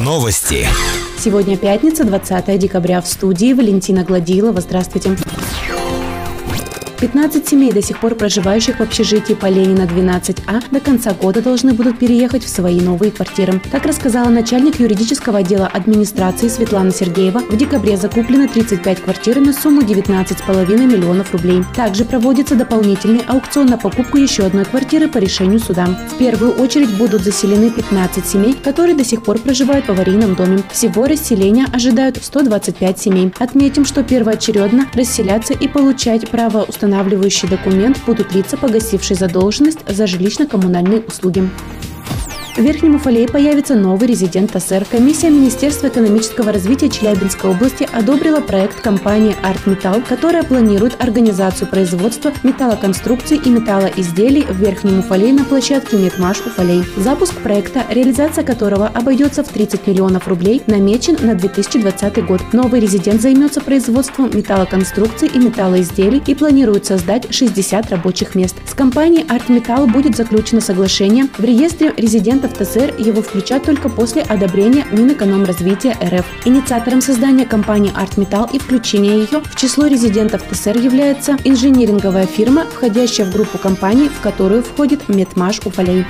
Новости. Сегодня пятница, 20 декабря. В студии Валентина Гладилова. Здравствуйте. 15 семей, до сих пор проживающих в общежитии по Ленина 12А, до конца года должны будут переехать в свои новые квартиры. Так рассказала начальник юридического отдела администрации Светлана Сергеева. В декабре закуплено 35 квартир на сумму 19,5 миллионов рублей. Также проводится дополнительный аукцион на покупку еще одной квартиры по решению суда. В первую очередь будут заселены 15 семей, которые до сих пор проживают в аварийном доме. Всего расселения ожидают 125 семей. Отметим, что первоочередно расселяться и получать право установления устанавливающий документ будут лица, погасившие задолженность за жилищно-коммунальные услуги. В Верхнем Уфалее появится новый резидент ТАСЭР. Комиссия Министерства экономического развития Челябинской области одобрила проект компании «Арт Металл», которая планирует организацию производства металлоконструкций и металлоизделий в Верхнем Уфалее на площадке «Метмаш Уфалей». Запуск проекта, реализация которого обойдется в 30 миллионов рублей, намечен на 2020 год. Новый резидент займется производством металлоконструкций и металлоизделий и планирует создать 60 рабочих мест. С компанией «Арт Металл» будет заключено соглашение. В реестре резидент документов ТСР его включат только после одобрения Минэкономразвития РФ. Инициатором создания компании «Артметалл» и включения ее в число резидентов ТСР является инжиниринговая фирма, входящая в группу компаний, в которую входит Метмаш Уфалей.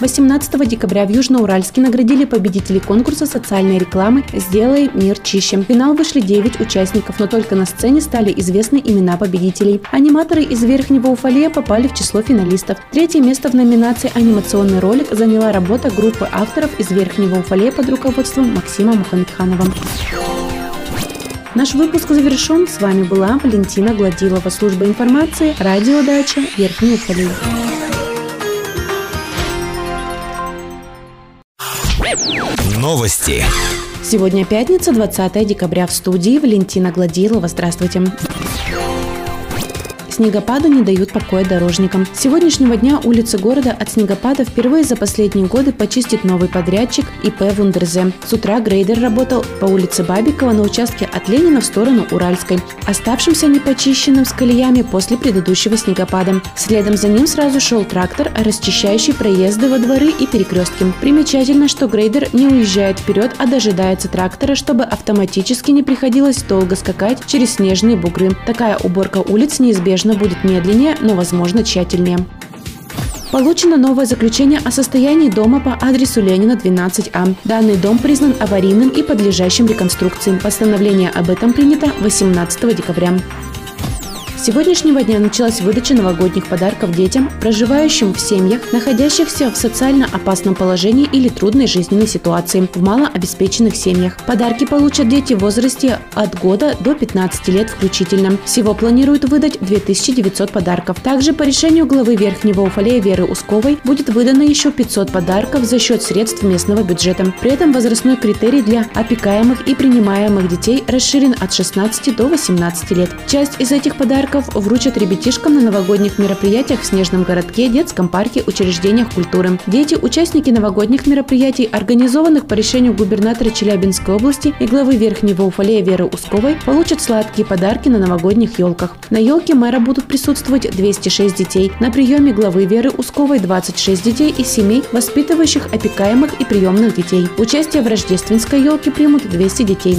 18 декабря в Южноуральске наградили победителей конкурса социальной рекламы «Сделай мир чище». В финал вышли 9 участников, но только на сцене стали известны имена победителей. Аниматоры из Верхнего Уфалея попали в число финалистов. Третье место в номинации «Анимационный ролик» заняла работа группы авторов из Верхнего Уфалея под руководством Максима Мухамедханова. Наш выпуск завершен. С вами была Валентина Гладилова, служба информации, радиодача Верхний Уфалей. Новости. Сегодня пятница, 20 декабря. В студии Валентина Гладилова. Здравствуйте снегопады не дают покоя дорожникам. С сегодняшнего дня улицы города от снегопада впервые за последние годы почистит новый подрядчик ИП Вундерзе. С утра грейдер работал по улице Бабикова на участке от Ленина в сторону Уральской, оставшимся непочищенным с колеями после предыдущего снегопада. Следом за ним сразу шел трактор, расчищающий проезды во дворы и перекрестки. Примечательно, что грейдер не уезжает вперед, а дожидается трактора, чтобы автоматически не приходилось долго скакать через снежные бугры. Такая уборка улиц неизбежна возможно, будет медленнее, но, возможно, тщательнее. Получено новое заключение о состоянии дома по адресу Ленина 12А. Данный дом признан аварийным и подлежащим реконструкции. Постановление об этом принято 18 декабря. С сегодняшнего дня началась выдача новогодних подарков детям, проживающим в семьях, находящихся в социально опасном положении или трудной жизненной ситуации, в малообеспеченных семьях. Подарки получат дети в возрасте от года до 15 лет включительно. Всего планируют выдать 2900 подарков. Также по решению главы Верхнего Уфалея Веры Усковой будет выдано еще 500 подарков за счет средств местного бюджета. При этом возрастной критерий для опекаемых и принимаемых детей расширен от 16 до 18 лет. Часть из этих подарков подарков вручат ребятишкам на новогодних мероприятиях в Снежном городке, детском парке, учреждениях культуры. Дети – участники новогодних мероприятий, организованных по решению губернатора Челябинской области и главы Верхнего Уфалея Веры Усковой, получат сладкие подарки на новогодних елках. На елке мэра будут присутствовать 206 детей. На приеме главы Веры Усковой 26 детей из семей, воспитывающих опекаемых и приемных детей. Участие в рождественской елке примут 200 детей.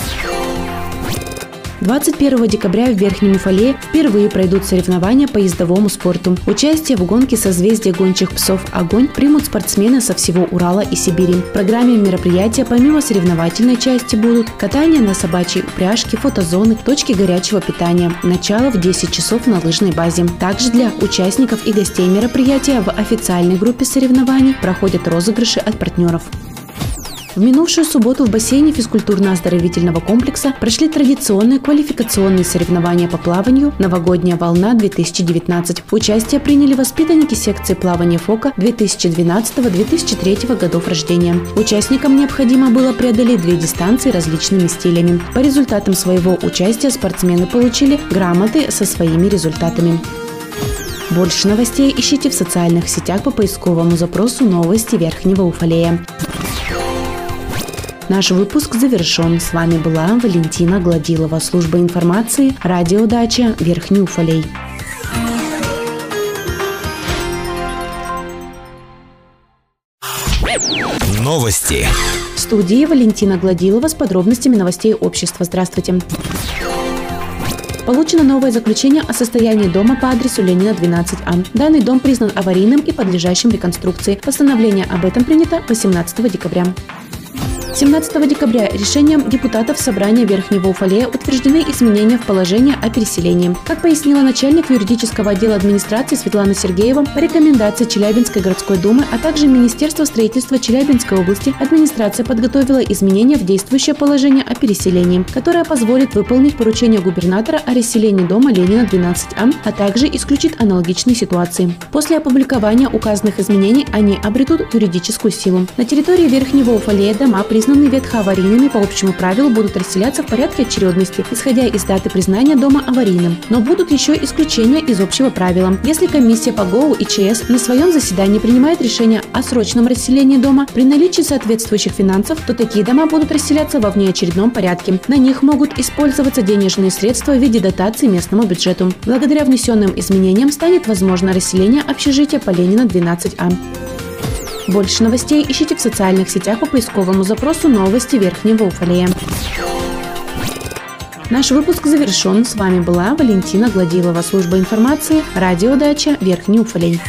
21 декабря в Верхнем Уфале впервые пройдут соревнования по ездовому спорту. Участие в гонке созвездия гончих псов «Огонь» примут спортсмены со всего Урала и Сибири. В программе мероприятия помимо соревновательной части будут катание на собачьей упряжке, фотозоны, точки горячего питания. Начало в 10 часов на лыжной базе. Также для участников и гостей мероприятия в официальной группе соревнований проходят розыгрыши от партнеров. В минувшую субботу в бассейне физкультурно-оздоровительного комплекса прошли традиционные квалификационные соревнования по плаванию «Новогодняя волна-2019». Участие приняли воспитанники секции плавания ФОКа 2012-2003 годов рождения. Участникам необходимо было преодолеть две дистанции различными стилями. По результатам своего участия спортсмены получили грамоты со своими результатами. Больше новостей ищите в социальных сетях по поисковому запросу «Новости Верхнего Уфалея». Наш выпуск завершен. С вами была Валентина Гладилова, служба информации, радиодача Верхний Уфалей. Новости. В студии Валентина Гладилова с подробностями новостей общества. Здравствуйте. Получено новое заключение о состоянии дома по адресу Ленина 12А. Данный дом признан аварийным и подлежащим реконструкции. Постановление об этом принято 18 декабря. 17 декабря решением депутатов Собрания Верхнего Уфалея утверждены изменения в положение о переселении. Как пояснила начальник юридического отдела администрации Светлана Сергеева, по рекомендации Челябинской городской думы, а также Министерства строительства Челябинской области, администрация подготовила изменения в действующее положение о переселении, которое позволит выполнить поручение губернатора о расселении дома Ленина 12А, а также исключит аналогичные ситуации. После опубликования указанных изменений они обретут юридическую силу. На территории Верхнего Уфалея дома при признанные ветхоаварийными по общему правилу будут расселяться в порядке очередности, исходя из даты признания дома аварийным. Но будут еще исключения из общего правила. Если комиссия по ГОУ и ЧС на своем заседании принимает решение о срочном расселении дома при наличии соответствующих финансов, то такие дома будут расселяться во внеочередном порядке. На них могут использоваться денежные средства в виде дотации местному бюджету. Благодаря внесенным изменениям станет возможно расселение общежития по Ленина 12А. Больше новостей ищите в социальных сетях по поисковому запросу «Новости Верхнего Уфалея». Наш выпуск завершен. С вами была Валентина Гладилова, служба информации, радиодача Верхний Уфалей.